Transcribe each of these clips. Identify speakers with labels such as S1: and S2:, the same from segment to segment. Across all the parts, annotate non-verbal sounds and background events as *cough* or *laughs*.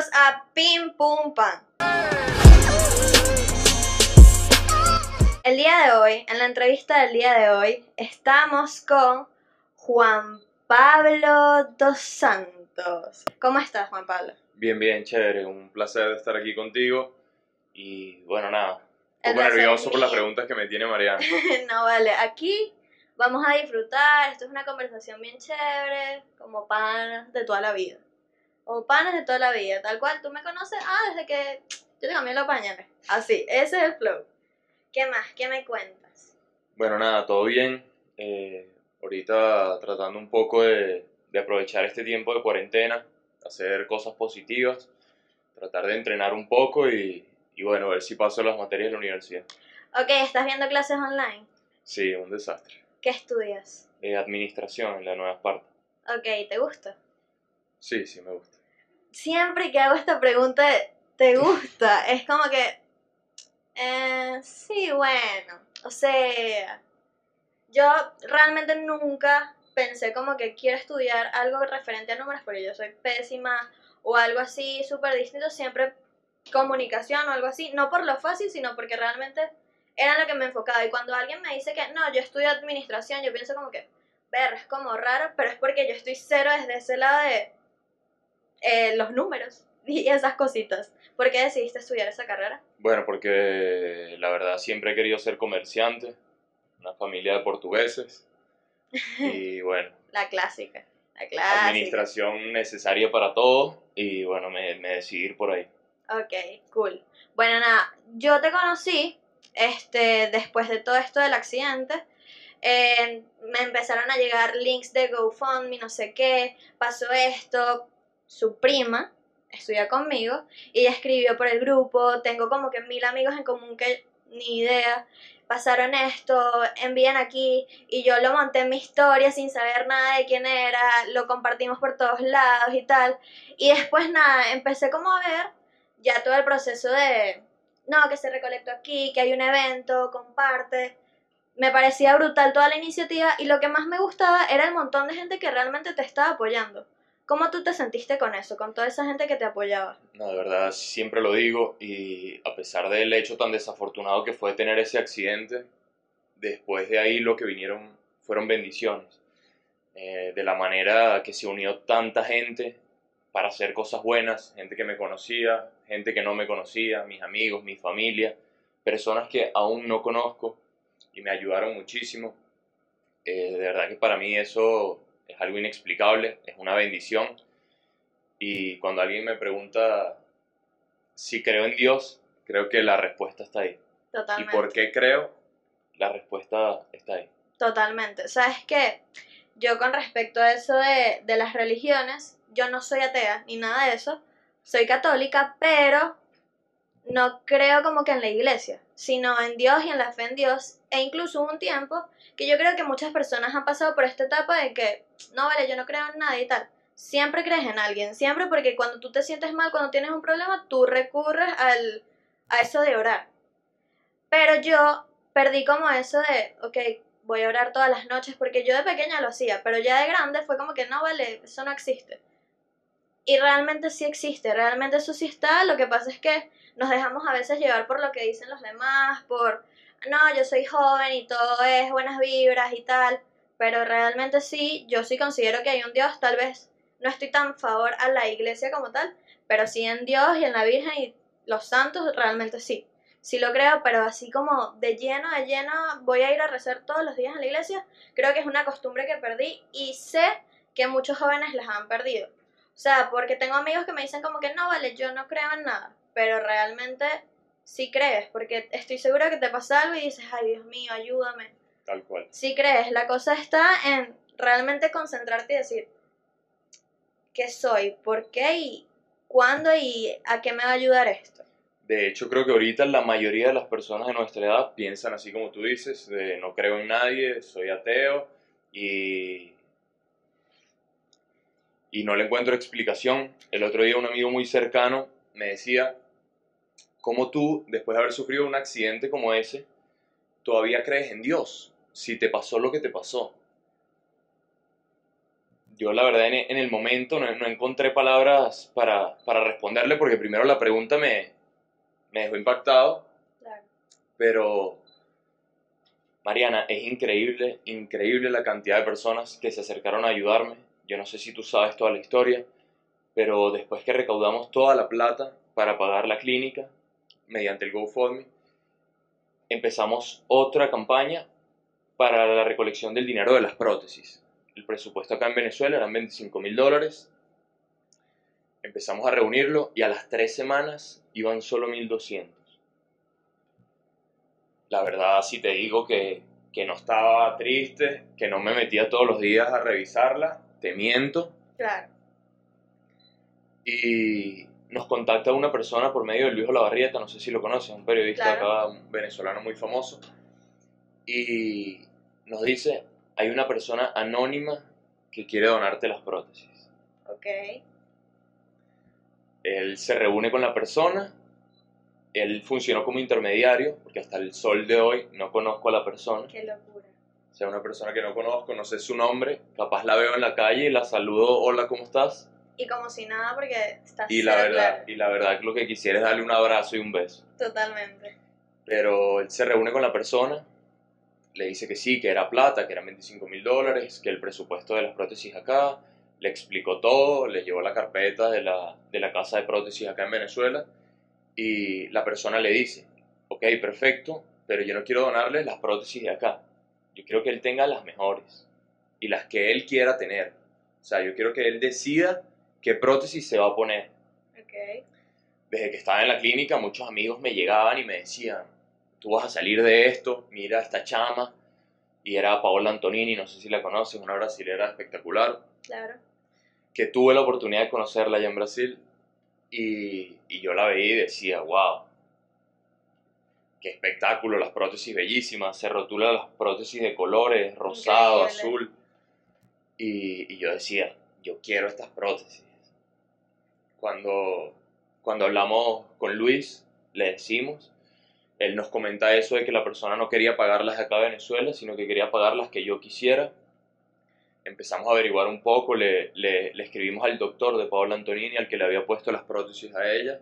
S1: Bienvenidos a Pim Pum Pam. El día de hoy, en la entrevista del día de hoy, estamos con Juan Pablo dos Santos. ¿Cómo estás, Juan Pablo?
S2: Bien, bien, chévere. Un placer estar aquí contigo. Y bueno, nada. Un poco nervioso por las preguntas que me tiene Mariana. *laughs*
S1: no vale, aquí vamos a disfrutar, esto es una conversación bien chévere, como panas de toda la vida. Como panas de toda la vida, tal cual, tú me conoces, ah, desde que yo te cambié los pañales. Así, ese es el flow. ¿Qué más? ¿Qué me cuentas?
S2: Bueno, nada, todo bien. Eh, ahorita tratando un poco de, de aprovechar este tiempo de cuarentena, hacer cosas positivas, tratar de entrenar un poco y, y bueno, ver si paso las materias de la universidad.
S1: Ok, ¿estás viendo clases online?
S2: Sí, un desastre.
S1: ¿Qué estudias?
S2: Eh, administración en la Nueva Esparta.
S1: Ok, ¿te gusta?
S2: Sí, sí, me gusta.
S1: Siempre que hago esta pregunta, ¿te gusta? es como que, eh, sí, bueno, o sea, yo realmente nunca pensé como que quiero estudiar algo referente a números porque yo soy pésima o algo así súper distinto, siempre comunicación o algo así, no por lo fácil, sino porque realmente era lo que me enfocaba. Y cuando alguien me dice que no, yo estudio administración, yo pienso como que, ver, es como raro, pero es porque yo estoy cero desde ese lado de eh, los números *laughs* y esas cositas. ¿Por qué decidiste estudiar esa carrera?
S2: Bueno, porque la verdad siempre he querido ser comerciante, una familia de portugueses. *laughs* Y bueno,
S1: La clásica. La clásica.
S2: administración necesaria para todo y bueno, me, me decidí ir por ahí.
S1: Ok, cool. Bueno, nada, yo te conocí este, después de todo esto del accidente. eh, me empezaron a llegar links de GoFundMe, no sé qué, pasó esto, su prima estudia conmigo y ella escribió por el grupo, tengo como que mil amigos en común que ni idea, pasaron esto, envían aquí y yo lo monté en mi historia sin saber nada de quién era, lo compartimos por todos lados y tal. Y después nada, empecé como a ver ya todo el proceso de, no, que se recolectó aquí, que hay un evento, comparte. Me parecía brutal toda la iniciativa y lo que más me gustaba era el montón de gente que realmente te estaba apoyando. ¿Cómo tú te sentiste con eso, con toda esa gente que te apoyaba?
S2: No, de verdad, siempre lo digo y a pesar del hecho tan desafortunado que fue tener ese accidente, después de ahí lo que vinieron fueron bendiciones. Eh, de la manera que se unió tanta gente para hacer cosas buenas, gente que me conocía, gente que no me conocía, mis amigos, mi familia, personas que aún no conozco y me ayudaron muchísimo. Eh, de verdad que para mí eso es algo inexplicable, es una bendición. Y cuando alguien me pregunta si creo en Dios, creo que la respuesta está ahí. ¿Y
S1: Totalmente.
S2: por qué creo? La respuesta está ahí.
S1: Totalmente. ¿Sabes qué? Yo con respecto a eso de, de las religiones, yo no soy atea ni nada de eso. Soy católica, pero no creo como que en la iglesia, sino en Dios y en la fe en Dios. E incluso un tiempo que yo creo que muchas personas han pasado por esta etapa de que, no vale, yo no creo en nada y tal. Siempre crees en alguien, siempre porque cuando tú te sientes mal, cuando tienes un problema, tú recurres al, a eso de orar. Pero yo perdí como eso de, ok, voy a orar todas las noches, porque yo de pequeña lo hacía, pero ya de grande fue como que no vale, eso no existe. Y realmente sí existe, realmente eso sí está, lo que pasa es que nos dejamos a veces llevar por lo que dicen los demás, por, no, yo soy joven y todo es buenas vibras y tal, pero realmente sí, yo sí considero que hay un Dios, tal vez no estoy tan favor a la iglesia como tal, pero sí en Dios y en la Virgen y los santos, realmente sí sí lo creo, pero así como de lleno, de lleno, voy a ir a rezar todos los días en la iglesia, creo que es una costumbre que perdí y sé que muchos jóvenes las han perdido. O sea, porque tengo amigos que me dicen como que no, vale, yo no creo en nada, pero realmente sí crees, porque estoy segura que te pasa algo y dices, ay Dios mío, ayúdame.
S2: Tal cual.
S1: Sí crees, la cosa está en realmente concentrarte y decir, ¿qué soy? ¿Por qué? ¿Y cuándo? ¿Y a qué me va a ayudar esto?
S2: De hecho, creo que ahorita la mayoría de las personas de nuestra edad piensan así como tú dices, de no creo en nadie, soy ateo y, y no le encuentro explicación. El otro día un amigo muy cercano me decía, ¿cómo tú, después de haber sufrido un accidente como ese, todavía crees en Dios si te pasó lo que te pasó? yo la verdad en, el momento no, no encontré palabras para, para, responderle porque primero la pregunta me, me dejó impactado,
S1: Claro.
S2: pero Mariana, es increíble, increíble la cantidad de personas que se acercaron a ayudarme. Yo no sé si tú sabes toda la historia, pero después que recaudamos toda la plata para pagar la clínica mediante el GoFundMe, empezamos otra campaña para la recolección del dinero de las prótesis. El presupuesto acá en Venezuela eran 25 mil dólares. Empezamos a reunirlo y a las tres semanas iban solo 1200. La verdad, si te digo que, que no estaba triste, que no me metía todos los días a revisarla, te miento.
S1: Claro.
S2: Y nos contacta una persona por medio de Luis Olavarrieta, no sé si lo conoces, un periodista
S1: Claro.
S2: acá, venezolano muy famoso. Y nos dice, hay una persona anónima que quiere donarte las prótesis.
S1: Ok.
S2: Él se reúne con la persona, él funcionó como intermediario, porque hasta el sol de hoy no conozco a la persona.
S1: Qué locura.
S2: O sea, una persona que no conozco, no sé su nombre, capaz la veo en la calle y la saludo, hola, ¿cómo estás?
S1: Y como si nada, porque estás
S2: Y la verdad,
S1: claro.
S2: y la verdad que lo que quisiera es darle un abrazo y un beso.
S1: Totalmente.
S2: Pero él se reúne con la persona, le dice que sí, que era plata, que eran 25 mil dólares, que el presupuesto de las prótesis acá, le explicó todo, le llevó la carpeta de la, de la casa de prótesis acá en Venezuela y la persona le dice, ok, perfecto, pero yo no quiero donarle las prótesis de acá, yo quiero que él tenga las mejores y las que él quiera tener. O sea, yo quiero que él decida qué prótesis se va a poner
S1: Ok.
S2: desde que estaba en la clínica, muchos amigos me llegaban y me decían, tú vas a salir de esto, mira esta chama. Y era Paola Antonini, no sé si la conoces, una brasilera espectacular,
S1: Claro.
S2: que tuve la oportunidad de conocerla allá en Brasil. Y, y yo la veía y decía, wow, qué espectáculo, las prótesis bellísimas, se rotulan las prótesis de colores, rosado,
S1: Increíble.
S2: azul. Y, y yo decía, yo quiero estas prótesis. Cuando, cuando hablamos con Luis, le decimos, él nos comenta eso de que la persona no quería pagarlas de acá de Venezuela, sino que quería pagar las que yo quisiera. Empezamos a averiguar un poco, le, le, le escribimos al doctor de Paola Antonini, al que le había puesto las prótesis a ella.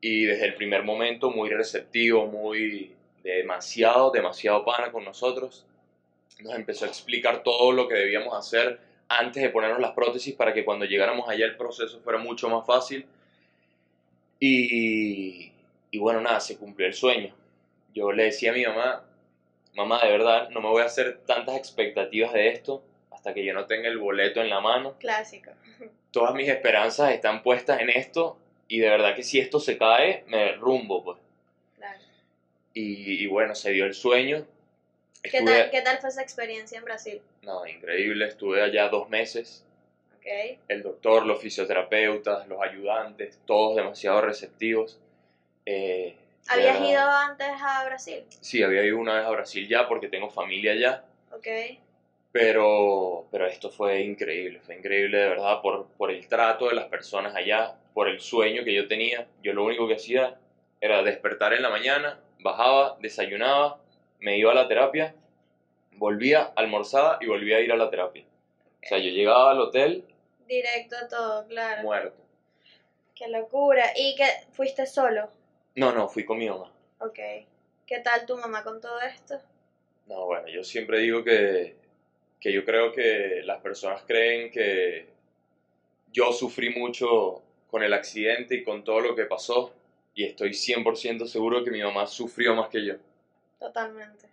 S2: Y desde el primer momento muy receptivo, muy demasiado, demasiado pana con nosotros. Nos empezó a explicar todo lo que debíamos hacer antes de ponernos las prótesis para que cuando llegáramos allá el proceso fuera mucho más fácil. Y, y bueno, nada, se cumplió el sueño. Yo le decía a mi mamá, mamá, de verdad, no me voy a hacer tantas expectativas de esto hasta que yo no tenga el boleto en la mano.
S1: Clásico. *laughs*
S2: Todas mis esperanzas están puestas en esto y de verdad que si esto se cae, me rumbo, pues.
S1: Claro.
S2: Y, y bueno, se dio el sueño.
S1: ¿Qué tal, ¿Qué tal fue esa experiencia en Brasil?
S2: no, increíble, estuve allá dos meses.
S1: Ok.
S2: El doctor, los fisioterapeutas, los ayudantes, todos demasiado receptivos. Eh,
S1: ¿Habías
S2: verdad-
S1: ido antes a Brasil?
S2: Sí, había ido una vez a Brasil ya porque tengo familia allá.
S1: Ok.
S2: Pero, pero esto fue increíble, fue increíble de verdad por, por el trato de las personas allá, por el sueño que yo tenía. Yo lo único que hacía era despertar en la mañana, bajaba, desayunaba, me iba a la terapia, volvía, almorzaba y volvía a ir a la terapia. O sea, yo llegaba al hotel
S1: Directo a todo, claro.
S2: muerto.
S1: Qué locura. ¿Y que fuiste solo?
S2: No, no, fui con mi mamá.
S1: Ok. ¿Qué tal tu mamá con todo esto?
S2: No, bueno, yo siempre digo que, que yo creo que las personas creen que yo sufrí mucho con el accidente y con todo lo que pasó y estoy 100% seguro que mi mamá sufrió más que yo.
S1: Totalmente.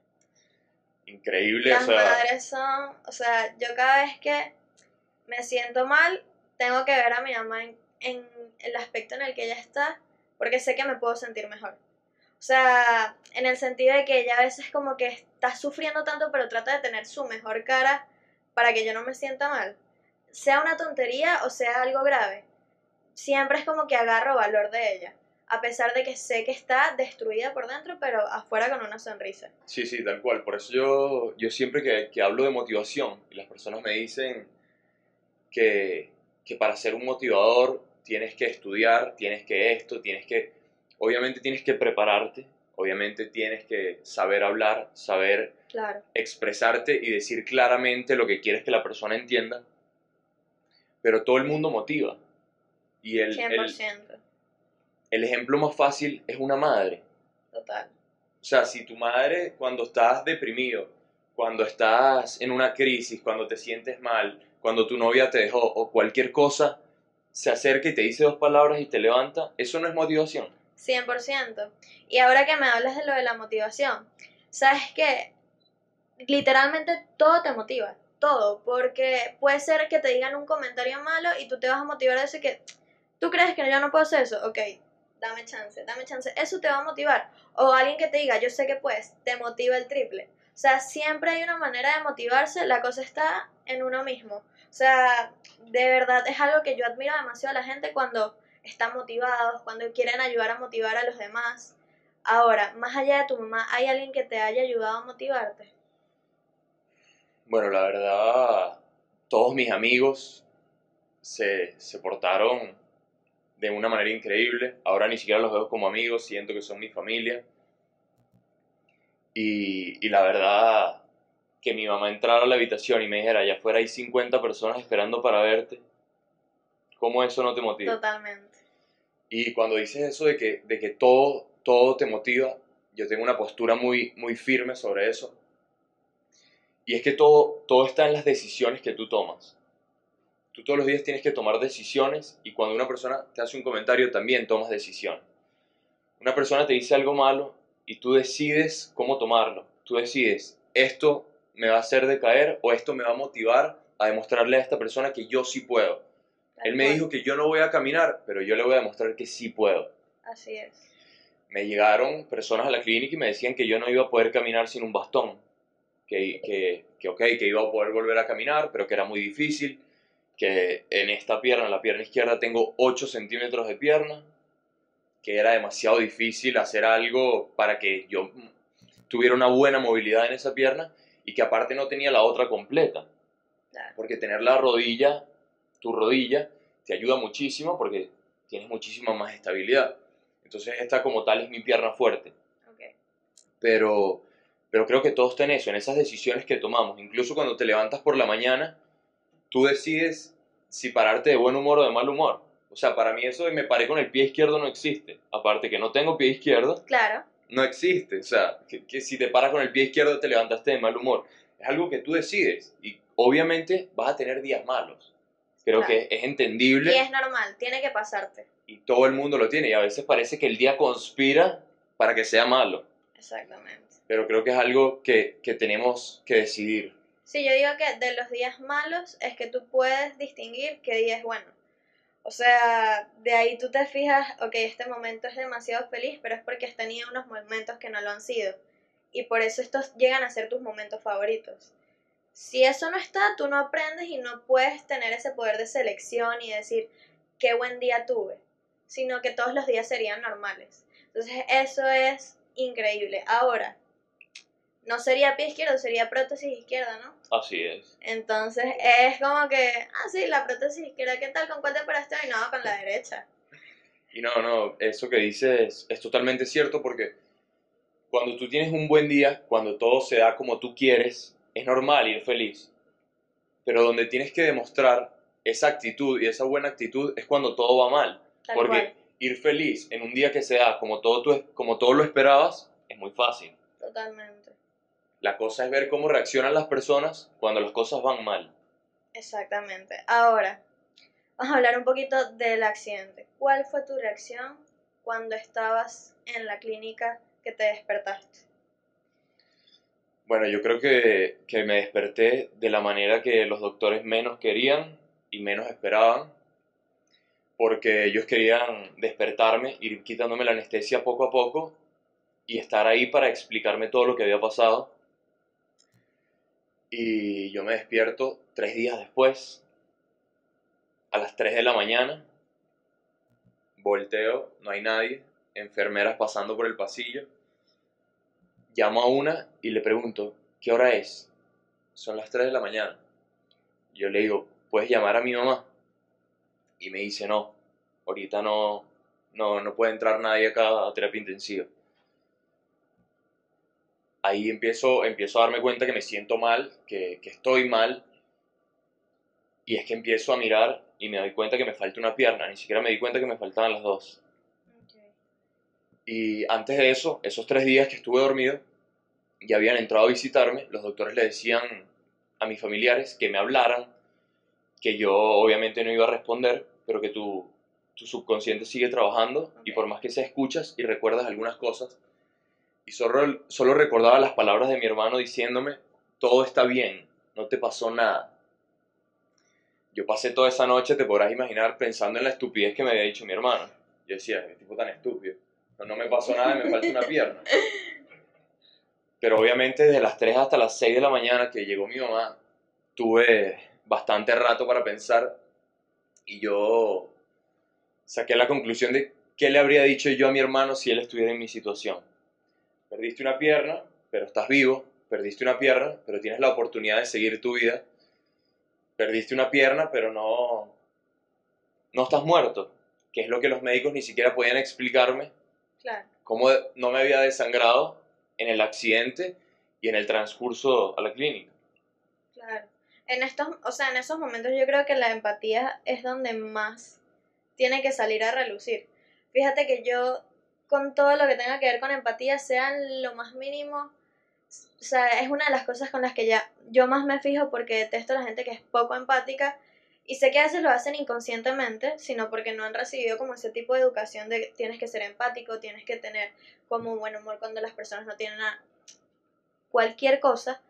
S2: Increíble,
S1: Las
S2: o sea,
S1: madres son, o sea, yo cada vez que me siento mal, tengo que ver a mi mamá en, en el aspecto en el que ella está, porque sé que me puedo sentir mejor. O sea, en el sentido de que ella a veces como que está sufriendo tanto, pero trata de tener su mejor cara para que yo no me sienta mal. Sea una tontería o sea algo grave. Siempre es como que agarro valor de ella. A pesar de que sé que está destruida por dentro, pero afuera con una sonrisa.
S2: sí, sí, tal cual. Por eso yo, yo siempre que, que hablo de motivación y las personas me dicen que, que para ser un motivador tienes que estudiar, tienes que esto, tienes que, obviamente tienes que prepararte, obviamente tienes que saber hablar, saber
S1: Claro.
S2: expresarte y decir claramente lo que quieres que la persona entienda, pero todo el mundo motiva. Y el, el,
S1: 100%.
S2: el ejemplo más fácil es una madre.
S1: Total.
S2: O sea, si tu madre cuando estás deprimido, cuando estás en una crisis, cuando te sientes mal, cuando tu novia te dejó o cualquier cosa, se acerca y te dice dos palabras y te levanta, eso no es motivación.
S1: 100%. Y ahora que me hablas de lo de la motivación, ¿sabes qué? Literalmente todo te motiva, todo, porque puede ser que te digan un comentario malo y tú te vas a motivar a decir que tú crees que yo no puedo hacer eso, ok, dame chance, dame chance, eso te va a motivar. O alguien que te diga, yo sé que puedes, te motiva el triple. O sea, siempre hay una manera de motivarse, la cosa está en uno mismo. O sea, de verdad es algo que yo admiro demasiado a la gente cuando están motivados, cuando quieren ayudar a motivar a los demás. Ahora, más allá de tu mamá, ¿hay alguien que te haya ayudado a motivarte?
S2: Bueno, la verdad, todos mis amigos se, se portaron de una manera increíble. Ahora ni siquiera los veo como amigos, siento que son mi familia. Y, y la verdad, que mi mamá entrara a la habitación y me dijera, allá afuera hay 50 personas esperando para verte, ¿cómo eso no te motiva?
S1: Totalmente.
S2: Y cuando dices eso de que, de que todo, todo te motiva, yo tengo una postura muy, muy firme sobre eso. Y es que todo, todo está en las decisiones que tú tomas. Tú todos los días tienes que tomar decisiones y cuando una persona te hace un comentario también tomas decisiones. Una persona te dice algo malo y tú decides cómo tomarlo. Tú decides, esto me va a hacer decaer o esto me va a motivar a demostrarle a esta persona que yo sí puedo. Él me dijo que yo no voy a caminar, pero yo le voy a demostrar que sí puedo.
S1: Así es.
S2: Me llegaron personas a la clínica y me decían que yo no iba a poder caminar sin un bastón. Que, que, que ok, que iba a poder volver a caminar, pero que era muy difícil. Que en esta pierna, en la pierna izquierda, tengo 8 centímetros de pierna. Que era demasiado difícil hacer algo para que yo tuviera una buena movilidad en esa pierna y que aparte no tenía la otra completa. Porque tener la rodilla, tu rodilla, te ayuda muchísimo porque tienes muchísima más estabilidad. Entonces esta como tal es mi pierna fuerte. Pero, pero creo que todo está en eso, en esas decisiones que tomamos. Incluso cuando te levantas por la mañana, tú decides si pararte de buen humor o de mal humor. O sea, para mí eso de me paré con el pie izquierdo no existe. Aparte que no tengo pie izquierdo,
S1: Claro.
S2: no existe. O sea, que, que si te paras con el pie izquierdo te levantaste de mal humor. Es algo que tú decides. Y obviamente vas a tener días malos. Creo
S1: Claro.
S2: que es entendible
S1: Y es normal, tiene que pasarte.
S2: y todo el mundo lo tiene. Y a veces parece que el día conspira para que sea malo.
S1: Exactamente.
S2: Pero creo que es algo que, que tenemos que decidir.
S1: Sí, yo digo que de los días malos es que tú puedes distinguir qué día es bueno. O sea, de ahí tú te fijas, ok, este momento es demasiado feliz, pero es porque has tenido unos momentos que no lo han sido. Y por eso estos llegan a ser tus momentos favoritos. Si eso no está, tú no aprendes y no puedes tener ese poder de selección y decir, qué buen día tuve, sino que todos los días serían normales. Entonces, eso es increíble. Ahora, no sería pie izquierdo, sería prótesis izquierda, ¿no?
S2: Así es.
S1: Entonces es como que, ah, sí, la prótesis izquierda, ¿qué tal? ¿Con cuál te operaste hoy? No, con la derecha.
S2: Y no, no, eso que dices es totalmente cierto porque cuando tú tienes un buen día, cuando todo se da como tú quieres, es normal ir feliz. Pero donde tienes que demostrar esa actitud y esa buena actitud es cuando todo va mal.
S1: Tal
S2: porque
S1: cual,
S2: ir feliz en un día que se da como todo, tú, como todo lo esperabas es muy fácil.
S1: totalmente.
S2: La cosa es ver cómo reaccionan las personas cuando las cosas van mal.
S1: Exactamente. Ahora, vamos a hablar un poquito del accidente. ¿Cuál fue tu reacción cuando estabas en la clínica que te despertaste?
S2: Bueno, yo creo que, que me desperté de la manera que los doctores menos querían y menos esperaban, porque ellos querían despertarme, ir quitándome la anestesia poco a poco y estar ahí para explicarme todo lo que había pasado. Y yo me despierto tres días después, a las 3 de la mañana, volteo, no hay nadie, enfermeras pasando por el pasillo llamo a una y le pregunto, ¿qué hora es? Son las 3 de la mañana. Yo le digo, ¿puedes llamar a mi mamá? Y me dice, no, ahorita no, no, no puede entrar nadie acá a terapia intensiva. Ahí empiezo, empiezo a darme cuenta que me siento mal, que, que estoy mal. Y es que empiezo a mirar y me doy cuenta que me falta una pierna, ni siquiera me di cuenta que me faltaban las dos. Y antes de eso, esos tres días que estuve dormido, ya habían entrado a visitarme, los doctores le decían a mis familiares que me hablaran, que yo obviamente no iba a responder, pero que tu, tu subconsciente sigue trabajando. Y por más que se escuchas y recuerdas algunas cosas, y solo, solo recordaba las palabras de mi hermano diciéndome, todo está bien, no te pasó nada. Yo pasé toda esa noche, te podrás imaginar, pensando en la estupidez que me había dicho mi hermano. Yo decía, qué tipo tan estúpido. No, no me pasó nada me falta una pierna. Pero obviamente desde las 3 hasta las 6 de la mañana que llegó mi mamá, tuve bastante rato para pensar y yo saqué la conclusión de qué le habría dicho yo a mi hermano si él estuviera en mi situación. Perdiste una pierna, pero estás vivo. Perdiste una pierna, pero tienes la oportunidad de seguir tu vida. Perdiste una pierna, pero no, no estás muerto, que es lo que los médicos ni siquiera podían explicarme
S1: Claro.
S2: cómo no me había desangrado en el accidente y en el transcurso a la clínica.
S1: Claro. En estos, o sea, en esos momentos yo creo que la empatía es donde más tiene que salir a relucir. Fíjate que yo con todo lo que tenga que ver con empatía, sea en lo más mínimo, o sea, es una de las cosas con las que ya yo más me fijo porque detesto a la gente que es poco empática y sé que a veces lo hacen inconscientemente, sino porque no han recibido como ese tipo de educación de tienes que ser empático, tienes que tener como buen humor cuando las personas no tienen a cualquier cosa.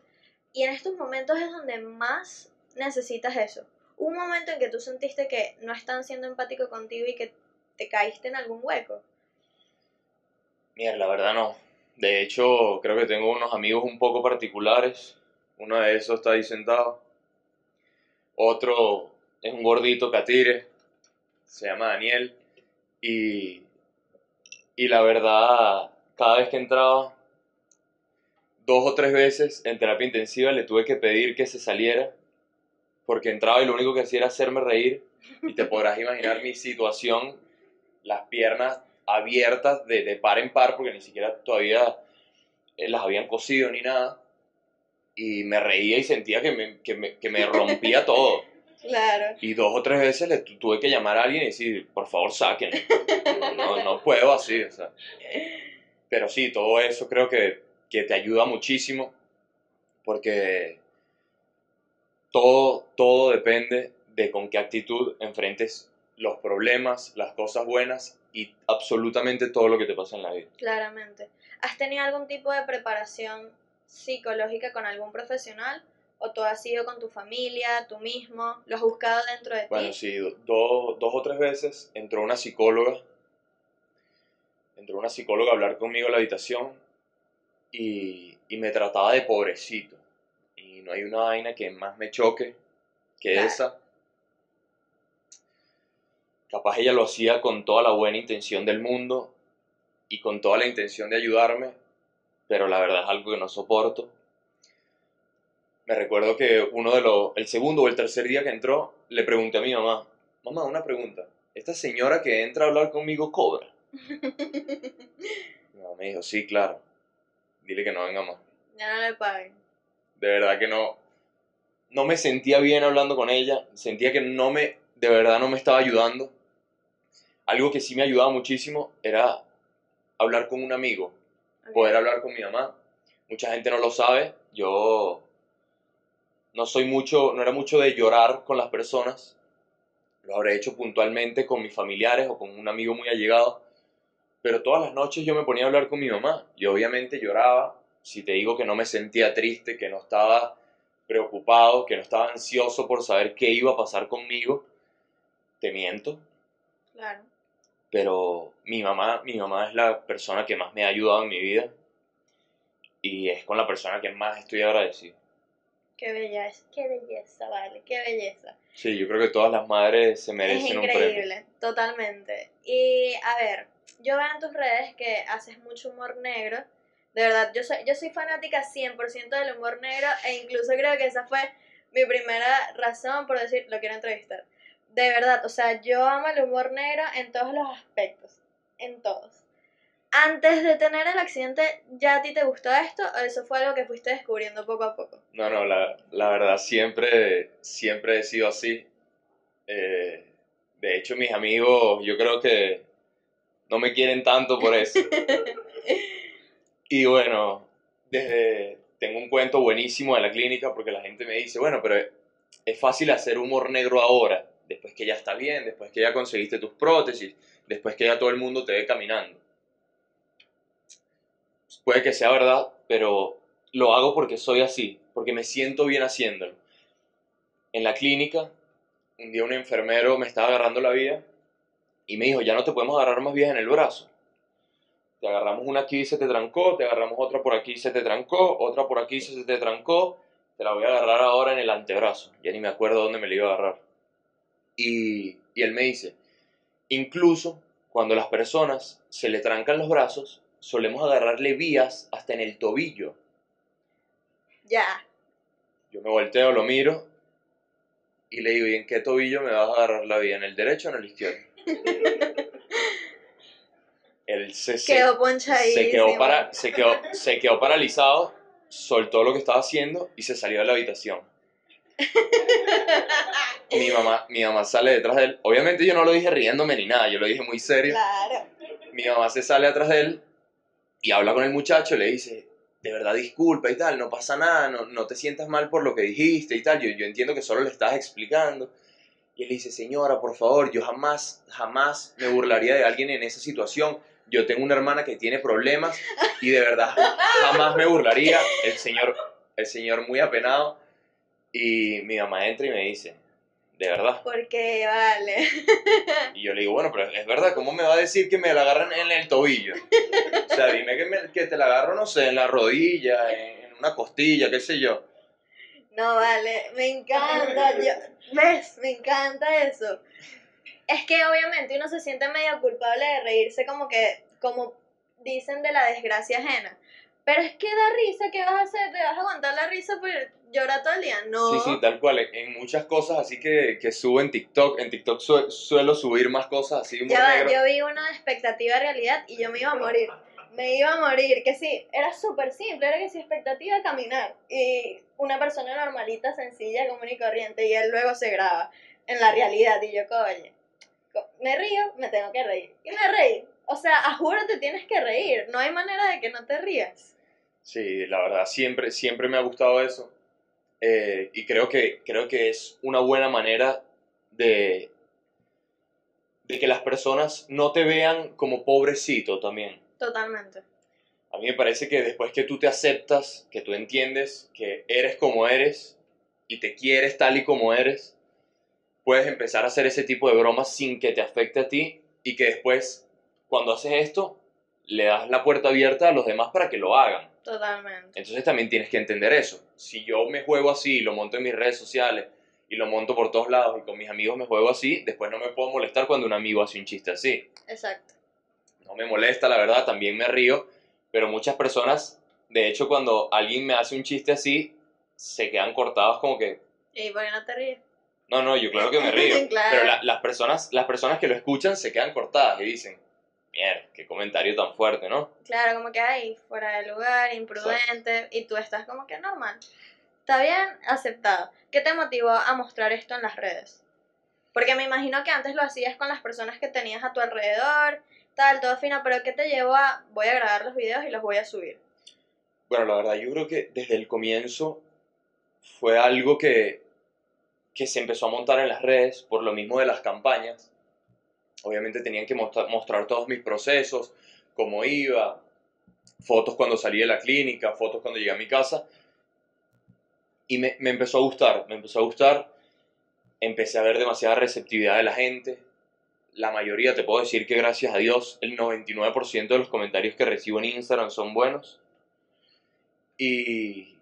S1: Y en estos momentos es donde más necesitas eso. Un momento en que tú sentiste que no están siendo empáticos contigo y que te caíste en algún hueco.
S2: Mira, la verdad no. De hecho, creo que tengo unos amigos un poco particulares. Uno de esos está ahí sentado. Otro es un gordito catire. Se llama Daniel. Y, y la verdad, cada vez que entraba, dos o tres veces en terapia intensiva le tuve que pedir que se saliera. Porque entraba y lo único que hacía era hacerme reír. Y te podrás imaginar mi situación, las piernas abiertas de, de par en par, porque ni siquiera todavía eh, las habían cosido ni nada. Y me reía y sentía que me, que me, que me rompía *laughs* todo.
S1: Claro.
S2: Y dos o tres veces le tu- tuve que llamar a alguien y decir, por favor, saquen. No, no, no puedo así, o sea. Pero sí, todo eso creo que, que te ayuda muchísimo, porque todo, todo depende de con qué actitud enfrentes los problemas, las cosas buenas y absolutamente todo lo que te pasa en la vida.
S1: Claramente. ¿Has tenido algún tipo de preparación psicológica con algún profesional? ¿O todo ha sido con tu familia, tú mismo? ¿Lo has buscado dentro de
S2: Bueno,
S1: ti?
S2: sí, do- do- dos o tres veces entró una psicóloga, entró una psicóloga a hablar conmigo en la habitación y, y me trataba de pobrecito. Y no hay una vaina que más me choque que
S1: Claro.
S2: esa. Capaz ella lo hacía con toda la buena intención del mundo y con toda la intención de ayudarme, pero la verdad es algo que no soporto. Me recuerdo que uno de los, el segundo o el tercer día que entró, le pregunté a mi mamá, mamá, una pregunta, ¿esta señora que entra a hablar conmigo cobra? *laughs* Mi mamá me dijo, sí, claro, dile que no venga más.
S1: ya no le paguen.
S2: De verdad que no, no me sentía bien hablando con ella, sentía que no me, de verdad no me estaba ayudando. Algo que sí me ayudaba muchísimo era hablar con un amigo, poder hablar con mi mamá. Mucha gente no lo sabe, yo no soy mucho, no era mucho de llorar con las personas. Lo habré hecho puntualmente con mis familiares o con un amigo muy allegado. Pero todas las noches yo me ponía a hablar con mi mamá y obviamente lloraba. Si te digo que no me sentía triste, que no estaba preocupado, que no estaba ansioso por saber qué iba a pasar conmigo, te miento
S1: Claro.
S2: Pero mi mamá, mi mamá es la persona que más me ha ayudado en mi vida y es con la persona que más estoy agradecido.
S1: Qué belleza, qué belleza, vale, qué belleza.
S2: Sí, yo creo que todas las madres se merecen un premio.
S1: increíble, totalmente. Y a ver, yo veo en tus redes que haces mucho humor negro. De verdad, yo soy, yo soy fanática 100% del humor negro e incluso creo que esa fue mi primera razón por decir, lo quiero entrevistar. De verdad, o sea, yo amo el humor negro en todos los aspectos, en todos. Antes de tener el accidente, ¿ya a ti te gustó esto o eso fue algo que fuiste descubriendo poco a poco?
S2: No, no, la, la verdad siempre, siempre he sido así. Eh, de hecho, mis amigos, yo creo que no me quieren tanto por eso. *laughs* y bueno, desde, tengo un cuento buenísimo de la clínica porque la gente me dice, bueno, pero es fácil hacer humor negro ahora, después que ya está bien, después que ya conseguiste tus prótesis, después que ya todo el mundo te ve caminando. Puede que sea verdad, pero lo hago porque soy así, porque me siento bien haciéndolo. En la clínica, un día un enfermero me estaba agarrando la vía y me dijo, ya no te podemos agarrar más vías en el brazo. Te agarramos una aquí y se te trancó, te agarramos otra por aquí y se te trancó, otra por aquí y se te trancó, te la voy a agarrar ahora en el antebrazo. Ya ni me acuerdo dónde me la iba a agarrar. Y, y él me dice, incluso cuando las personas se le trancan los brazos, solemos agarrarle vías hasta en el tobillo.
S1: Ya.
S2: Yo me volteo, lo miro y le digo, ¿y en qué tobillo me vas a agarrar la vía? ¿En el derecho o en el izquierdo? *laughs* Él se,
S1: Quedó
S2: se,
S1: ponchadísimo.
S2: quedó para, se, quedó, se quedó paralizado, soltó lo que estaba haciendo y se salió de la habitación. *laughs* Mi mamá, mi mamá sale detrás de él. Obviamente yo no lo dije riéndome ni nada, yo lo dije muy serio.
S1: Claro.
S2: Mi mamá se sale atrás de él y habla con el muchacho, le dice, de verdad disculpa y tal, no pasa nada, no, no te sientas mal por lo que dijiste y tal, yo, yo entiendo que solo le estás explicando. Y él dice, señora, por favor, yo jamás, jamás me burlaría de alguien en esa situación. Yo tengo una hermana que tiene problemas y de verdad jamás me burlaría. El señor, el señor muy apenado. Y mi mamá entra y me dice, de verdad.
S1: Porque vale. *laughs*
S2: Y yo le digo, bueno, pero es verdad, ¿cómo me va a decir que me la agarran en el tobillo? O sea, dime que, me- que te la agarro, no sé, en la rodilla, en, en una costilla, qué sé yo.
S1: No vale, me encanta. Yo, ¿Ves? Me encanta eso. Es que obviamente uno se siente medio culpable de reírse como que, como dicen de la desgracia ajena. Pero es que da risa, ¿qué vas a hacer? ¿Te vas a aguantar la risa por llorar todo el día? No.
S2: Sí, sí, tal cual. En- muchas cosas así que, que subo en TikTok. En TikTok su- suelo subir más cosas así, humor
S1: Ya va,
S2: negro.
S1: yo vi una de expectativa realidad y yo me iba a morir. Me iba a morir, que sí, era súper simple, era que sí, expectativa caminar. Y una persona normalita, sencilla, común y corriente, y él luego se graba en la realidad. Y yo, coño, co- me río, me tengo que reír. Y me reí. O sea, a juro te tienes que reír, no hay manera de que no te rías.
S2: Sí, la verdad, siempre, siempre me ha gustado eso. Eh, y creo que, creo que es una buena manera de, de que las personas no te vean como pobrecito también.
S1: Totalmente.
S2: A mí me parece que después que tú te aceptas, que tú entiendes que eres como eres y te quieres tal y como eres, puedes empezar a hacer ese tipo de bromas sin que te afecte a ti y que después, cuando haces esto, le das la puerta abierta a los demás para que lo hagan.
S1: Totalmente.
S2: Entonces también tienes que entender eso. Si yo me juego así y lo monto en mis redes sociales y lo monto por todos lados y con mis amigos me juego así, después no me puedo molestar cuando un amigo hace un chiste así.
S1: Exacto.
S2: No me molesta, la verdad, también me río, pero muchas personas, de hecho, cuando alguien me hace un chiste así, se quedan cortados como que,
S1: ¿Y por qué no te ríes?
S2: no, no, yo claro que me *laughs* río,
S1: Claro.
S2: pero la- las, personas, las personas que lo escuchan se quedan cortadas y dicen, mierda, qué comentario tan fuerte, ¿no?
S1: Claro, como que hay fuera de lugar, imprudente, y tú estás como que normal. Está bien, aceptado. ¿Qué te motivó a mostrar esto en las redes? Porque me imagino que antes lo hacías con las personas que tenías a tu alrededor, tal, todo fino, pero ¿qué te llevó a voy a grabar los videos y los voy a subir?
S2: Bueno, la verdad, yo creo que desde el comienzo fue algo que, que se empezó a montar en las redes por lo mismo de las campañas. Obviamente tenían que mostra- mostrar todos mis procesos, cómo iba, fotos cuando salí de la clínica, fotos cuando llegué a mi casa. Y me, me empezó a gustar, me empezó a gustar. Empecé a ver demasiada receptividad de la gente. La mayoría, te puedo decir que gracias a Dios, el 99% de los comentarios que recibo en Instagram son buenos. Y,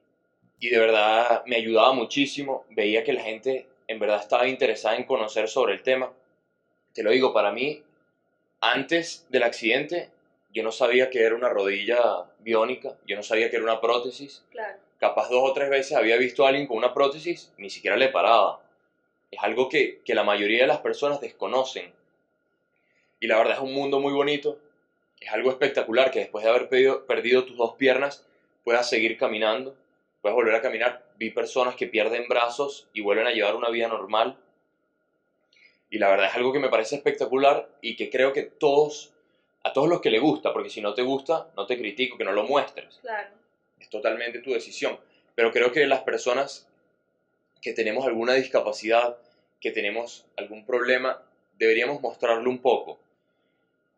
S2: y de verdad me ayudaba muchísimo. Veía que la gente en verdad estaba interesada en conocer sobre el tema. Te lo digo, para mí, antes del accidente, yo no sabía que era una rodilla biónica, yo no sabía que era una prótesis.
S1: Claro.
S2: Capaz dos o tres veces había visto a alguien con una prótesis, ni siquiera le paraba. Es algo que, que la mayoría de las personas desconocen. Y la verdad es un mundo muy bonito. Es algo espectacular que después de haber perdido, perdido tus dos piernas puedas seguir caminando, puedas volver a caminar. Vi personas que pierden brazos y vuelven a llevar una vida normal. Y la verdad es algo que me parece espectacular y que creo que todos, a todos los que le gusta, porque si no te gusta, no te critico, que no lo muestres.
S1: Claro.
S2: Es totalmente tu decisión. Pero creo que las personas que tenemos alguna discapacidad, que tenemos algún problema, deberíamos mostrarlo un poco.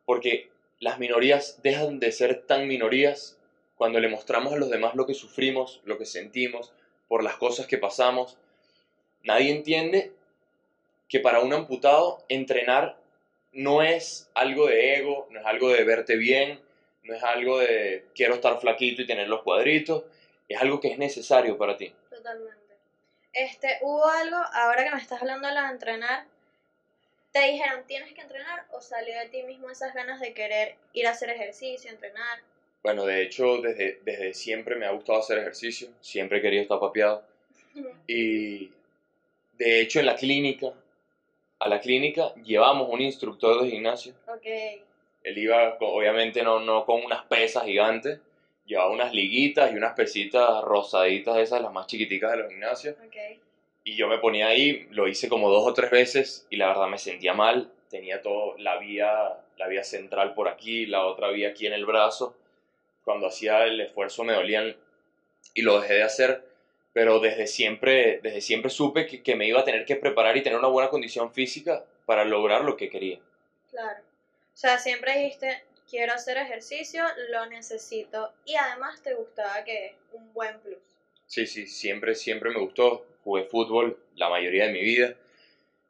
S2: Porque las minorías dejan de ser tan minorías cuando le mostramos a los demás lo que sufrimos, lo que sentimos, por las cosas que pasamos. Nadie entiende que para un amputado entrenar no es algo de ego, no es algo de verte bien, no es algo de quiero estar flaquito y tener los cuadritos, es algo que es necesario para ti.
S1: Totalmente. Este, hubo algo, ahora que me estás hablando de lo de entrenar, te dijeron tienes que entrenar o salió de ti mismo esas ganas de querer ir a hacer ejercicio, entrenar.
S2: Bueno, de hecho, desde, desde siempre me ha gustado hacer ejercicio, siempre he querido estar papeado. *laughs* Y de hecho, en la clínica, a la clínica, llevamos un instructor de gimnasio.
S1: Ok,
S2: Él iba, obviamente, no, no con unas pesas gigantes, llevaba unas liguitas y unas pesitas rosaditas, esas, las más chiquiticas de los gimnasios.
S1: ok.
S2: Y yo me ponía ahí, lo hice como dos o tres veces y la verdad me sentía mal. Tenía todo, la vía, la vía central por aquí, la otra vía aquí en el brazo. Cuando hacía el esfuerzo me dolían y lo dejé de hacer. Pero desde siempre, desde siempre supe que, que me iba a tener que preparar y tener una buena condición física para lograr lo que quería.
S1: Claro. O sea, siempre dijiste, quiero hacer ejercicio, lo necesito. Y además te gustaba que es un buen plus.
S2: Sí, sí, siempre, siempre me gustó. Jugué fútbol la mayoría de mi vida.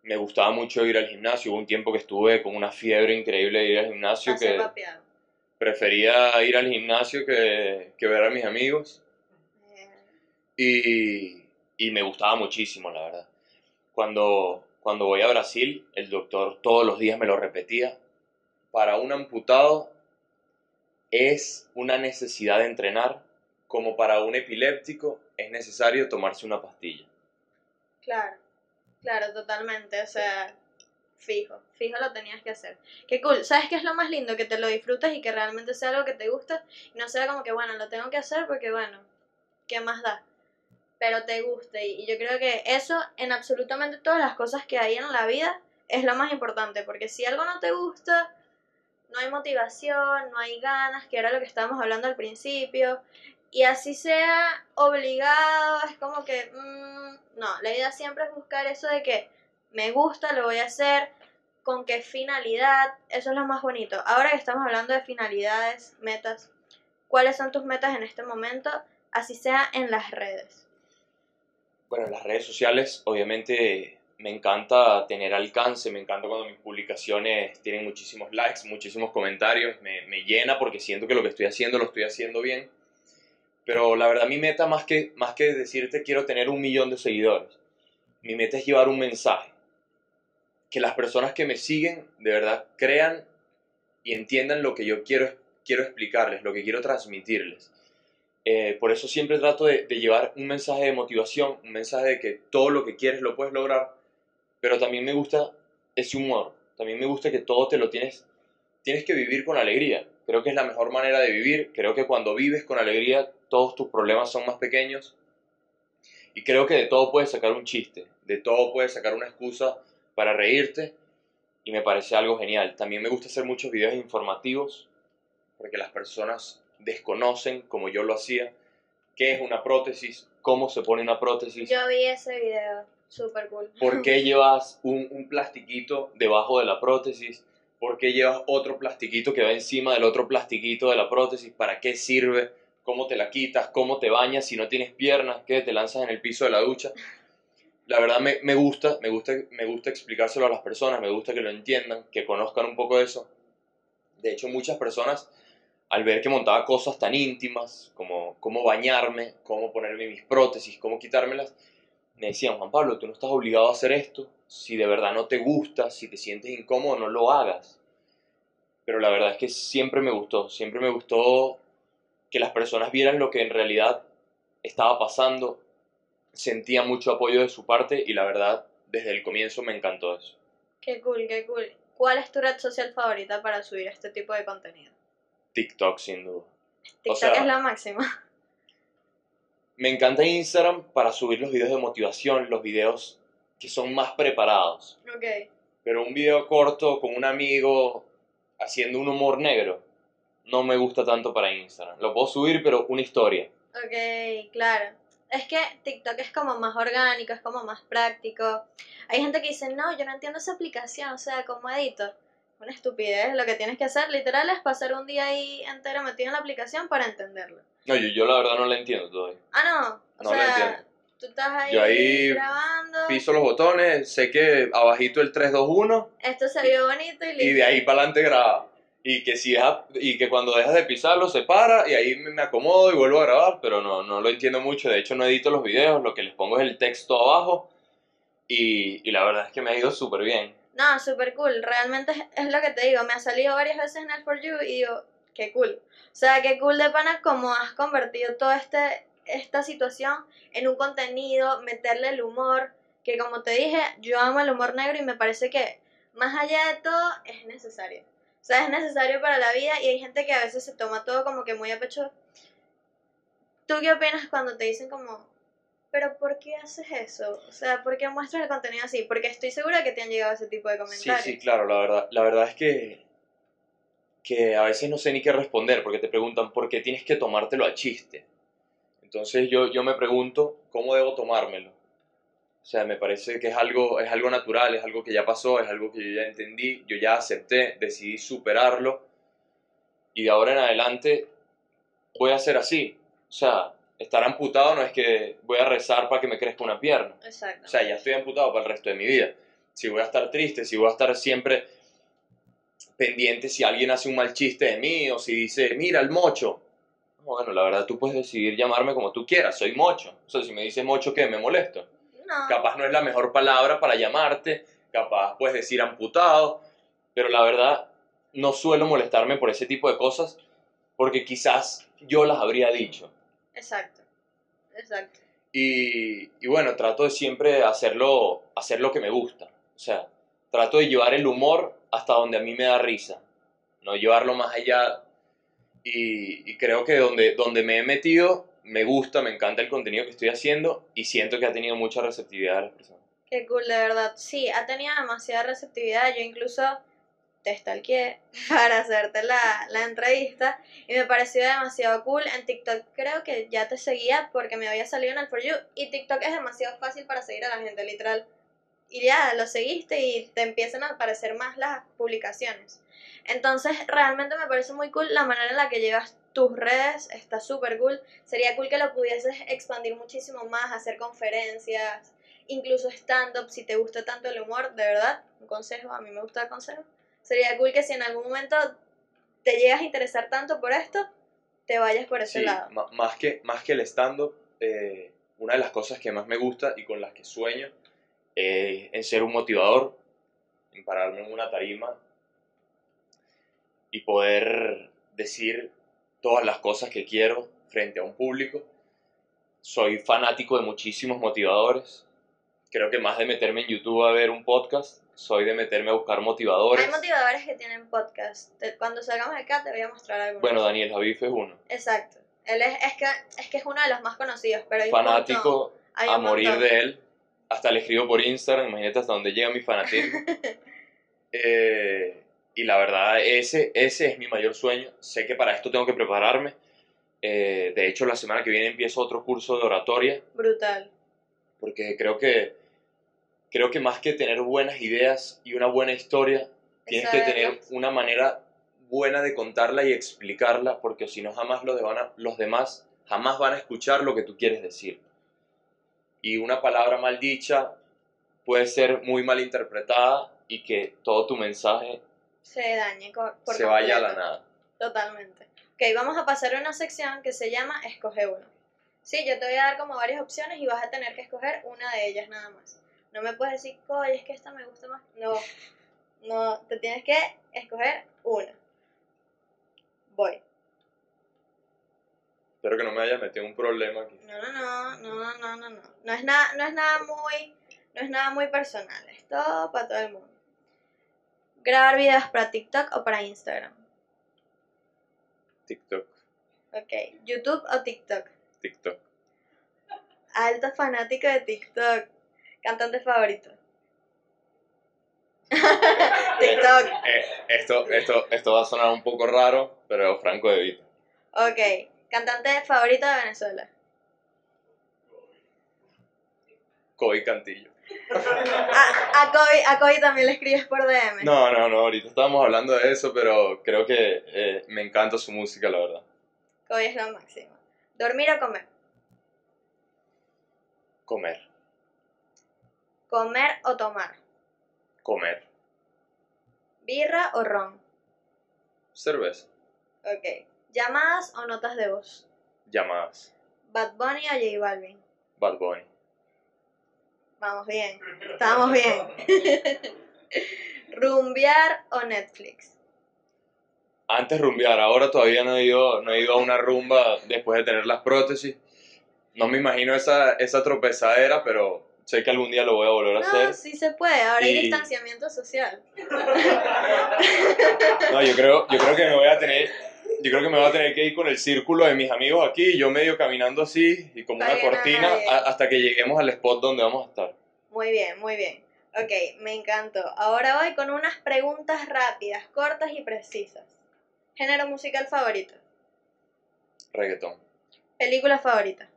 S2: Me gustaba mucho ir al gimnasio. Hubo un tiempo que estuve con una fiebre increíble de ir al gimnasio que prefería ir al gimnasio que, que ver a mis amigos. Y, y me gustaba muchísimo, la verdad. Cuando, cuando voy a Brasil, el doctor todos los días me lo repetía. Para un amputado es una necesidad de entrenar, como para un epiléptico es necesario tomarse una pastilla.
S1: Claro, claro, totalmente. O sea, fijo, fijo lo tenías que hacer. Qué cool. ¿Sabes qué es lo más lindo? Que te lo disfrutes y que realmente sea algo que te gusta y no sea como que, bueno, lo tengo que hacer porque, bueno, ¿qué más da? Pero te guste. Y yo creo que eso en absolutamente todas las cosas que hay en la vida es lo más importante. Porque si algo no te gusta, no hay motivación, no hay ganas, que era lo que estábamos hablando al principio. Y así sea obligado, es como que, mm, no, la idea siempre es buscar eso de que me gusta, lo voy a hacer, con qué finalidad, eso es lo más bonito. Ahora que estamos hablando de finalidades, metas, ¿cuáles son tus metas en este momento? Así sea en las redes.
S2: Bueno, en las redes sociales, obviamente, me encanta tener alcance, me encanta cuando mis publicaciones tienen muchísimos likes, muchísimos comentarios, me, me llena porque siento que lo que estoy haciendo lo estoy haciendo bien. Pero la verdad, mi meta, más que, más que decirte quiero tener un millón de seguidores, mi meta es llevar un mensaje. Que las personas que me siguen de verdad crean y entiendan lo que yo quiero, quiero explicarles, lo que quiero transmitirles. Eh, por eso siempre trato de, llevar un mensaje de motivación, un mensaje de que todo lo que quieres lo puedes lograr, pero también me gusta ese humor, también me gusta que todo te lo tienes, tienes que vivir con alegría. Creo que es la mejor manera de vivir, creo que cuando vives con alegría todos tus problemas son más pequeños y creo que de todo puedes sacar un chiste, de todo puedes sacar una excusa para reírte y me parece algo genial. También me gusta hacer muchos videos informativos porque las personas desconocen, como yo lo hacía, qué es una prótesis, cómo se pone una prótesis,
S1: Yo vi ese video, súper cool.
S2: por qué *laughs* llevas un, un plastiquito debajo de la prótesis, por qué llevas otro plastiquito que va encima del otro plastiquito de la prótesis, para qué sirve, cómo te la quitas, cómo te bañas si no tienes piernas, que te lanzas en el piso de la ducha. La verdad me, me gusta, me gusta, me gusta explicárselo a las personas, me gusta que lo entiendan, que conozcan un poco de eso. De hecho, muchas personas al ver que montaba cosas tan íntimas como cómo bañarme, cómo ponerme mis prótesis, cómo quitármelas, me decían, Juan Pablo, tú no estás obligado a hacer esto. Si de verdad no te gusta, si te sientes incómodo, no lo hagas. Pero la verdad es que siempre me gustó, siempre me gustó que las personas vieran lo que en realidad estaba pasando, sentía mucho apoyo de su parte y la verdad, desde el comienzo me encantó eso.
S1: Qué cool, qué cool. ¿Cuál es tu red social favorita para subir este tipo de contenido?
S2: TikTok, sin duda.
S1: TikTok
S2: sea,
S1: es la máxima. *laughs*
S2: Me encanta Instagram para subir los videos de motivación, los videos que son más preparados.
S1: Ok.
S2: Pero un video corto con un amigo haciendo un humor negro no me gusta tanto para Instagram. Lo puedo subir, pero una historia.
S1: Ok, claro. Es que TikTok es como más orgánico, es como más práctico. Hay gente que dice, no, yo no entiendo esa aplicación, o sea, ¿cómo edito? Una estupidez, lo que tienes que hacer literal es pasar un día ahí entero metido en la aplicación para entenderlo.
S2: No, yo, yo la verdad no la entiendo todavía.
S1: Ah, no, o
S2: No la
S1: sea,
S2: entiendo.
S1: tú estás ahí,
S2: Yo ahí
S1: grabando,
S2: Piso los botones, sé que abajito el 3, 2, 1
S1: esto se vio bonito y listo.
S2: y de ahí para adelante graba. Y que, si deja- y que cuando dejas de pisarlo se para y ahí me me acomodo y vuelvo a grabar, pero no, no lo entiendo mucho. De hecho, no edito los videos, lo que les pongo es el texto abajo y, y la verdad es que me ha ido súper bien.
S1: No, súper cool. Realmente es, lo que te digo. Me ha salido varias veces en el For You y digo, qué cool. O sea, qué cool de pana como has convertido toda este, esta situación en un contenido, meterle el humor, que como te dije, yo amo el humor negro y me parece que más allá de todo es necesario. O sea, es necesario para la vida y hay gente que a veces se toma todo como que muy a pecho. ¿Tú qué opinas cuando te dicen como, pero ¿por qué haces eso? O sea, ¿por qué muestras el contenido así? Porque estoy segura que te han llegado ese tipo de
S2: Sí,
S1: comentarios.
S2: sí, claro, la verdad, la verdad es que, que a veces no sé ni qué responder porque te preguntan por qué tienes que tomártelo a chiste. Entonces yo, yo me pregunto cómo debo tomármelo. O sea, me parece que es algo, es algo natural, es algo que ya pasó, es algo que yo ya entendí, yo ya acepté, decidí superarlo y de ahora en adelante voy a ser así. O sea, estar amputado no es que voy a rezar para que me crezca una pierna.
S1: Exacto.
S2: O sea, ya estoy amputado para el resto de mi vida. Si voy a estar triste, si voy a estar siempre pendiente si alguien hace un mal chiste de mí o si dice, mira el mocho. Bueno, la verdad tú puedes decidir llamarme como tú quieras, soy mocho. O sea, si me dice mocho, ¿qué? Me molesto.
S1: no.
S2: Capaz no es la mejor palabra para llamarte, capaz puedes decir amputado, pero la verdad no suelo molestarme por ese tipo de cosas porque quizás yo las habría dicho.
S1: Exacto. Exacto.
S2: Y, y bueno, trato de siempre hacerlo, hacer lo que me gusta. O sea, trato de llevar el humor hasta donde a mí me da risa. No llevarlo más allá. Y, y creo que donde, donde me he metido, me gusta, me encanta el contenido que estoy haciendo y siento que ha tenido mucha receptividad de las personas.
S1: Qué cool, de verdad. Sí, ha tenido demasiada receptividad. Yo incluso te stalkeé *laughs* para hacerte la, la entrevista y me pareció demasiado cool. En TikTok creo que ya te seguía porque me había salido en el For You y TikTok es demasiado fácil para seguir a la gente, literal. Y ya, lo seguiste y te empiezan a aparecer más las publicaciones. Entonces, realmente me parece muy cool la manera en la que llevas tus redes, está súper cool. Sería cool que lo pudieses expandir muchísimo más, hacer conferencias, incluso stand-up, si te gusta tanto el humor, de verdad, un consejo, a mí me gusta el consejo. Sería cool que si en algún momento te llegas a interesar tanto por esto, te vayas por ese
S2: Sí,
S1: lado.
S2: más, que, más que el stand-up, eh, una de las cosas que más me gusta y con las que sueño es en ser un motivador, en pararme en una tarima y poder decir todas las cosas que quiero frente a un público. Soy fanático de muchísimos motivadores. Creo que más de meterme en YouTube a ver un podcast, soy de meterme a buscar motivadores.
S1: Hay motivadores que tienen podcast. Cuando salgamos acá te voy a mostrar algo.
S2: Bueno, Daniel Javif es uno.
S1: Exacto. Él es, es, que, es que es uno de los más conocidos, pero hay un.
S2: Fanático
S1: Hay
S2: a
S1: un
S2: morir
S1: montón.
S2: de él. Hasta le escribo por Instagram, imagínate hasta dónde llega mi fanatismo. *laughs* Eh, y la verdad, ese, ese es mi mayor sueño. Sé que para esto tengo que prepararme. Eh, de hecho, la semana que viene empiezo otro curso de oratoria,
S1: Brutal.
S2: porque creo que, creo que más que tener buenas ideas y una buena historia, tienes que tener una manera buena de contarla y explicarla, porque si no, jamás los, de- van a- los demás jamás van a escuchar lo que tú quieres decir. Y una palabra mal dicha puede ser muy mal interpretada y que todo tu mensaje
S1: Se dañe por
S2: se vaya a la nada.
S1: Totalmente. Ok, vamos a pasar a una sección que se llama Escoge uno. Sí, yo te voy a dar como varias opciones y vas a tener que escoger una de ellas nada más. No me puedes decir, oye, es que esta me gusta más. No, no, te tienes que escoger una. Voy.
S2: Espero que no me haya metido un problema aquí.
S1: No, no, no, no, no, no, no, no. No es nada, no es nada muy, no es nada muy personal. Es todo para todo el mundo. Grabar videos para TikTok o para Instagram.
S2: TikTok,
S1: Ok, YouTube o TikTok.
S2: TikTok.
S1: Alto fanático de TikTok. Cantante favorito. *laughs* TikTok.
S2: Eh, esto, esto, esto va a sonar un poco raro, pero Franco de Vita.
S1: Ok. Cantante favorito de Venezuela.
S2: Kobe Cantillo.
S1: A, a, Kobe, a Kobe también le escribes por DM.
S2: No, no, no, ahorita estábamos hablando de eso, pero creo que eh, me encanta su música, la verdad.
S1: Kobe es lo máximo. ¿Dormir o comer?
S2: Comer.
S1: ¿Comer o tomar?
S2: Comer.
S1: ¿Birra o ron?
S2: Cerveza.
S1: Ok. ¿Llamadas o notas de voz?
S2: Llamadas.
S1: ¿Bad Bunny o J Balvin?
S2: Bad Bunny.
S1: Vamos bien. Estamos bien. *laughs* ¿Rumbear o Netflix?
S2: Antes rumbear, ahora todavía no he ido, no he ido a una rumba después de tener las prótesis. No me imagino esa, esa tropezadera, pero sé que algún día lo voy a volver a
S1: No,
S2: hacer.
S1: sí se puede. Ahora hay distanciamiento social.
S2: No, yo creo, yo creo que me voy a tener, yo creo que me voy a tener que ir con el círculo de mis amigos aquí, yo medio caminando así y como una cortina a- hasta que lleguemos al spot donde vamos a estar.
S1: Muy bien, muy bien. Ok, me encantó. Ahora voy con unas preguntas rápidas, cortas y precisas. Género musical favorito.
S2: Reggaetón.
S1: Película favorita.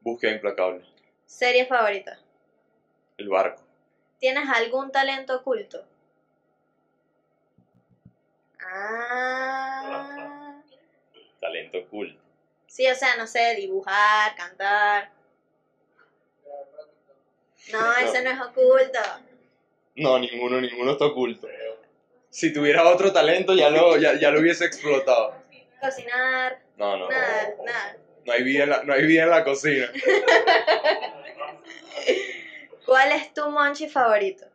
S2: Búsqueda implacable.
S1: Serie favorita.
S2: El barco.
S1: ¿Tienes algún talento oculto? Ah.
S2: Talento oculto.
S1: Sí, o sea, no sé, dibujar, cantar. No, ese no es oculto.
S2: No, ninguno, ninguno está oculto. Si tuviera otro talento ya lo, ya, ya lo hubiese explotado.
S1: Cocinar,
S2: No, no, no.
S1: nada, nada.
S2: No hay vida en la, no hay vida en la cocina. *laughs*
S1: ¿Cuál es tu monchi favorito?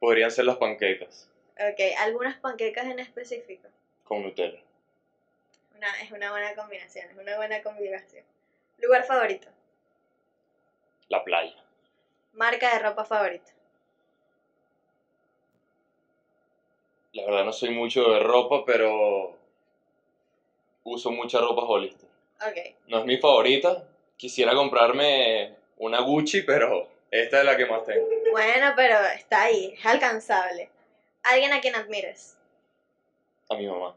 S2: Podrían ser las panquecas
S1: Ok, algunas panquecas en específico.
S2: con Nutella.
S1: Una, es una buena combinación, es una buena combinación. Lugar favorito.
S2: La playa.
S1: Marca de ropa favorita.
S2: La verdad no soy mucho de ropa, pero uso mucha ropa Hollister. No es mi favorita. Quisiera comprarme una Gucci, pero esta es la que más tengo.
S1: bueno, pero está ahí, es alcanzable. Alguien a quien admires.
S2: A mi mamá.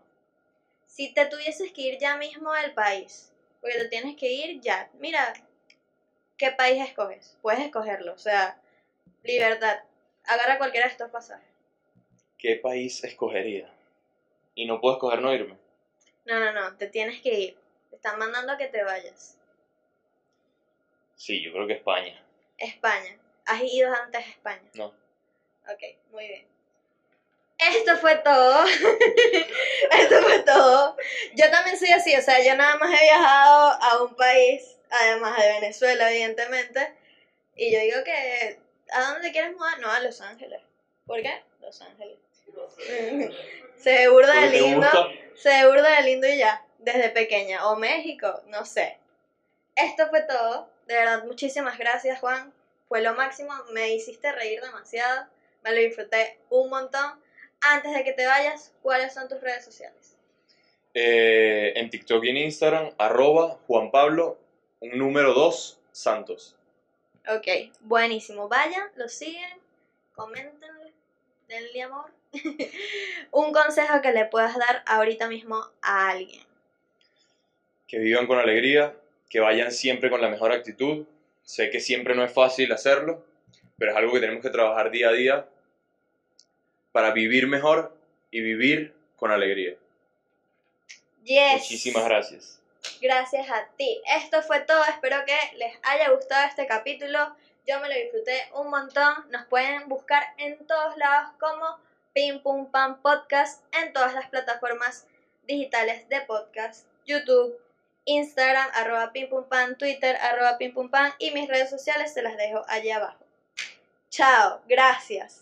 S1: Si te tuvieses que ir ya mismo del país, porque te tienes que ir ya, mira, ¿qué país escoges? Puedes escogerlo, o sea, libertad. Agarra cualquiera de estos pasajes.
S2: ¿Qué país escogería? Y no puedo escoger no irme.
S1: No, no, no, te tienes que ir. Te están mandando a que te vayas.
S2: Sí, yo creo que España.
S1: España. ¿Has ido antes a España?
S2: No.
S1: Ok, muy bien. Esto fue todo. *laughs* Esto fue todo. Yo también soy así, o sea, yo nada más he viajado a un país, además de Venezuela, evidentemente. Y yo digo que, ¿a dónde te quieres mudar? No, a Los Ángeles. ¿Por qué? Los Ángeles. *laughs* Se burda de lindo. Se burda de lindo y ya, desde pequeña. O México, no sé. Esto fue todo. De verdad, muchísimas gracias, Juan. Fue lo máximo. Me hiciste reír demasiado. Me lo disfruté un montón. Antes de que te vayas, ¿cuáles son tus redes sociales?
S2: Eh, en TikTok y en Instagram, arroba Juan Pablo, un número 2, Santos.
S1: Ok, buenísimo. Vayan, lo siguen, coméntenle, denle amor. *laughs* un consejo que le puedas dar ahorita mismo a alguien.
S2: Que vivan con alegría, que vayan siempre con la mejor actitud. Sé que siempre no es fácil hacerlo, pero es algo que tenemos que trabajar día a día para vivir mejor y vivir con alegría.
S1: Yes.
S2: Muchísimas gracias.
S1: Gracias a ti. Esto fue todo. Espero que les haya gustado este capítulo. Yo me lo disfruté un montón. Nos pueden buscar en todos lados como Pim Pum Pam Podcast en todas las plataformas digitales de podcast. YouTube, Instagram, arroba Pim Pum Pam, Twitter, arroba Pim Pum Pam y mis redes sociales se las dejo allá abajo. Chao. Gracias.